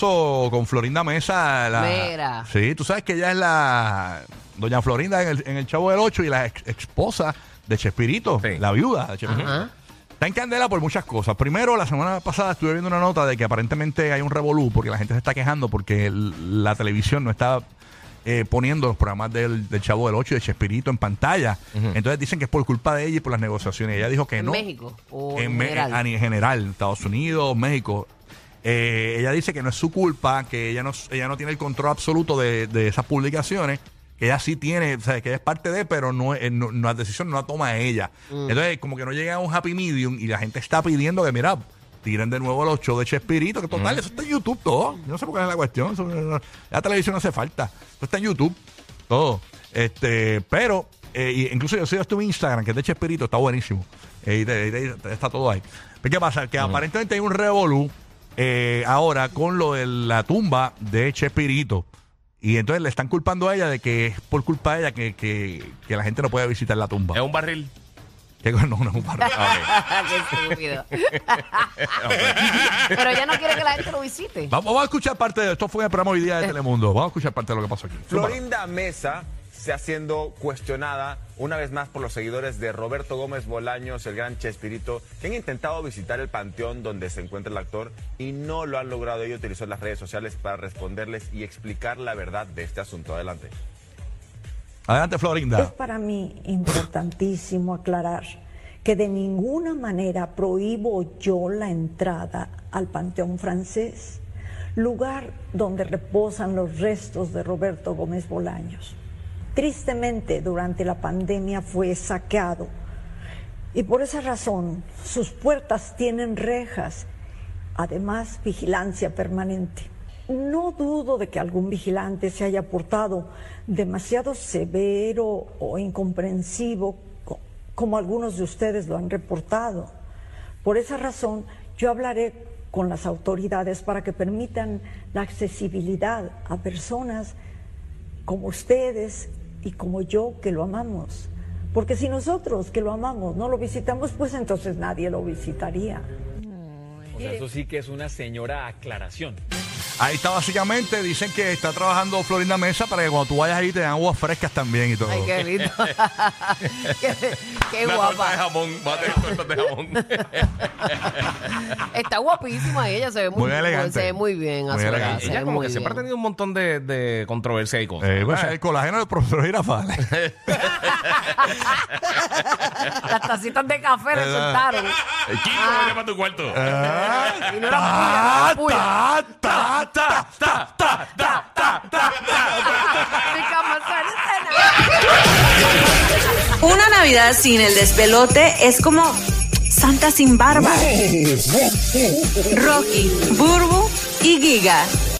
Con Florinda Mesa. La, Mira. Sí, tú sabes que ella es la. Doña Florinda en el, en el Chavo del 8 y la ex- esposa de Chespirito, Sí. la viuda de Chespirito. Ajá. Está en candela por muchas cosas. Primero, la semana pasada estuve viendo una nota de que aparentemente hay un revolú porque la gente se está quejando porque el- la televisión no está eh, poniendo los programas del, del Chavo del 8 y de Chespirito en pantalla. Entonces dicen que es por culpa de ella y por las negociaciones. Ella dijo que ¿En no. México o en en, me- general? a nivel general, Estados Unidos, México. Eh, ella dice que no es su culpa, que ella no, ella no tiene el control absoluto de, de esas publicaciones, que ella sí tiene, o sea, que ella es parte de, pero no, eh, no, no- la decisión no la toma ella. Mm. Entonces, como que no llega a un happy medium y la gente está pidiendo que, mira, tiren de nuevo los shows de Chespirito, que total, eso está en YouTube todo. Yo no sé por qué es la cuestión. eso no- la televisión no hace falta. Eso está en YouTube, todo. Este, pero, eh, incluso yo sigo esto en Instagram, que es de Chespirito, está buenísimo. Eh, y de- de- de- está todo ahí. ¿Qué pasa? Que aparentemente hay un revolú eh, ahora con lo de la tumba de Chespirito. Y entonces le están culpando a ella de que es por culpa de ella que, que, que la gente no puede visitar la tumba. Es un barril. Que no, no es un barrio. Qué estúpido. Pero ella no quiere que la gente lo visite. Vamos, vamos a escuchar parte de esto. Fue en el programa hoy día de Telemundo. Vamos a escuchar parte de lo que pasó aquí. Florinda Mesa se ha siendo cuestionada una vez más por los seguidores de Roberto Gómez Bolaños, el gran Chespirito, que han intentado visitar el panteón donde se encuentra el actor y no lo han logrado. Ella utilizó las redes sociales para responderles y explicar la verdad de este asunto. Adelante. Adelante, Es Florinda. para mí importantísimo aclarar que de ninguna manera prohíbo yo la entrada al Panteón francés, lugar donde reposan los restos de Roberto Gómez Bolaños. Tristemente, durante la pandemia fue saqueado y por esa razón sus puertas tienen rejas, además vigilancia permanente. No dudo de que algún vigilante se haya portado demasiado severo o incomprensivo, co- como algunos de ustedes lo han reportado. Por esa razón, yo hablaré con las autoridades para que permitan la accesibilidad a personas como ustedes y como yo que lo amamos. Porque si nosotros que lo amamos no lo visitamos, pues entonces nadie lo visitaría. O sea, eso sí que es una señora aclaración. Ahí está básicamente. Dicen que está trabajando Florinda Mesa para que cuando tú vayas ahí te den aguas frescas también y todo. Ay, qué lindo. qué, qué Una torta de guapa. jamón. Va a tener tortas de jamón. Está guapísima ella, se ve muy, Muy elegante. Se ve muy bien. a Muy su edad, elegante. se Ella ve como muy que siempre ha bien. tenido un montón de, de controversia y cosas. Eh, pues, el colágeno del profesor Girafal. Las tacitas de café. El chico vete para tu cuarto. Y no era puya, no era puya. ta, ta, ta, ta, ta, ta, ta, Mi cama suena. Una Navidad sin el despelote es como Santa sin barba. Rocky, Burbu y Giga.